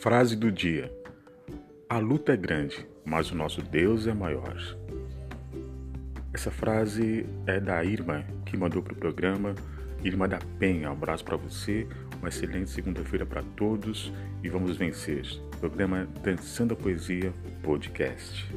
Frase do dia: A luta é grande, mas o nosso Deus é maior. Essa frase é da Irma, que mandou para o programa. Irma da Penha, um abraço para você, uma excelente segunda-feira para todos e vamos vencer. Programa Dançando a Poesia Podcast.